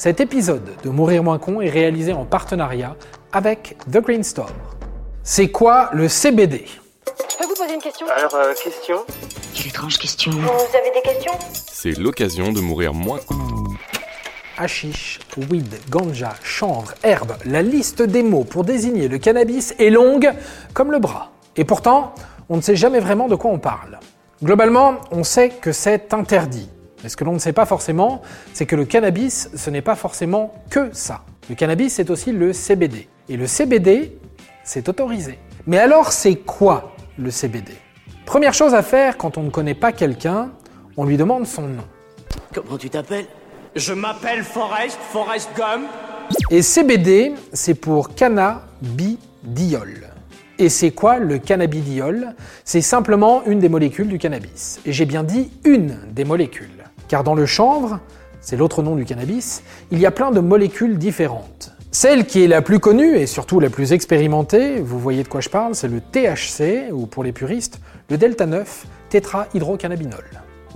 Cet épisode de Mourir moins con est réalisé en partenariat avec The Green Store. C'est quoi le CBD Je peux vous poser une question? Alors, euh, question? Quelle étrange question. Vous avez des questions? C'est l'occasion de mourir moins. Hashish, weed, ganja, chanvre, herbe, la liste des mots pour désigner le cannabis est longue comme le bras. Et pourtant, on ne sait jamais vraiment de quoi on parle. Globalement, on sait que c'est interdit. Mais ce que l'on ne sait pas forcément, c'est que le cannabis, ce n'est pas forcément que ça. Le cannabis, c'est aussi le CBD. Et le CBD, c'est autorisé. Mais alors, c'est quoi le CBD Première chose à faire quand on ne connaît pas quelqu'un, on lui demande son nom. Comment tu t'appelles? Je m'appelle Forrest, Forrest Gump. Et CBD, c'est pour cannabidiol. Et c'est quoi le cannabidiol C'est simplement une des molécules du cannabis. Et j'ai bien dit une des molécules. Car dans le chanvre, c'est l'autre nom du cannabis, il y a plein de molécules différentes. Celle qui est la plus connue et surtout la plus expérimentée, vous voyez de quoi je parle, c'est le THC, ou pour les puristes, le delta 9 tétrahydrocannabinol.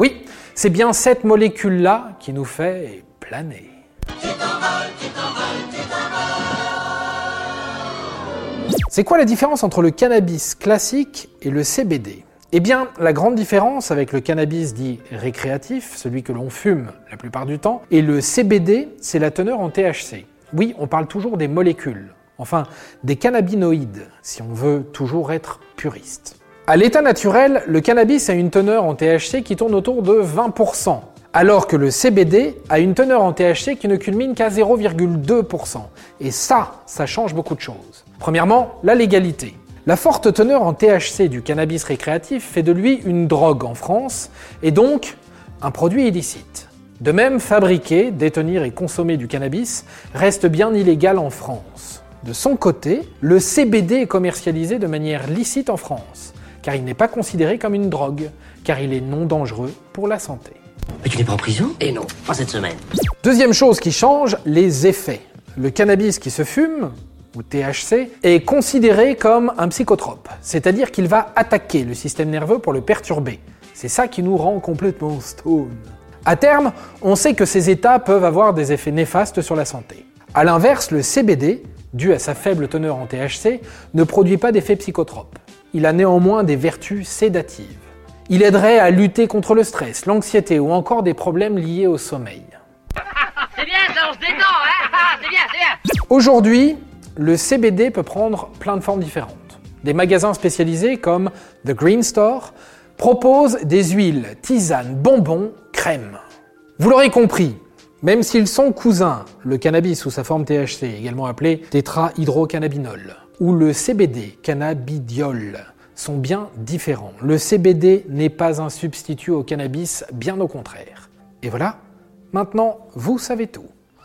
Oui, c'est bien cette molécule-là qui nous fait planer. C'est quoi la différence entre le cannabis classique et le CBD Eh bien, la grande différence avec le cannabis dit récréatif, celui que l'on fume la plupart du temps, et le CBD, c'est la teneur en THC. Oui, on parle toujours des molécules, enfin des cannabinoïdes, si on veut toujours être puriste. À l'état naturel, le cannabis a une teneur en THC qui tourne autour de 20%, alors que le CBD a une teneur en THC qui ne culmine qu'à 0,2%. Et ça, ça change beaucoup de choses. Premièrement, la légalité. La forte teneur en THC du cannabis récréatif fait de lui une drogue en France, et donc un produit illicite. De même, fabriquer, détenir et consommer du cannabis reste bien illégal en France. De son côté, le CBD est commercialisé de manière licite en France, car il n'est pas considéré comme une drogue, car il est non dangereux pour la santé. Mais tu n'es pas en prison? Et non, pas cette semaine. Deuxième chose qui change, les effets. Le cannabis qui se fume, ou THC, est considéré comme un psychotrope, c'est-à-dire qu'il va attaquer le système nerveux pour le perturber. C'est ça qui nous rend complètement stone. À terme, on sait que ces états peuvent avoir des effets néfastes sur la santé. A l'inverse, le CBD, dû à sa faible teneur en THC, ne produit pas d'effets psychotropes. Il a néanmoins des vertus sédatives. Il aiderait à lutter contre le stress, l'anxiété ou encore des problèmes liés au sommeil. C'est bien, ça, on se détend, hein C'est bien, c'est bien Aujourd'hui, le CBD peut prendre plein de formes différentes. Des magasins spécialisés comme The Green Store proposent des huiles, tisanes, bonbons, crèmes. Vous l'aurez compris, même s'ils sont cousins, le cannabis sous sa forme THC, également appelé tétrahydrocannabinol, ou le CBD, cannabidiol, sont bien différents. Le CBD n'est pas un substitut au cannabis, bien au contraire. Et voilà, maintenant vous savez tout.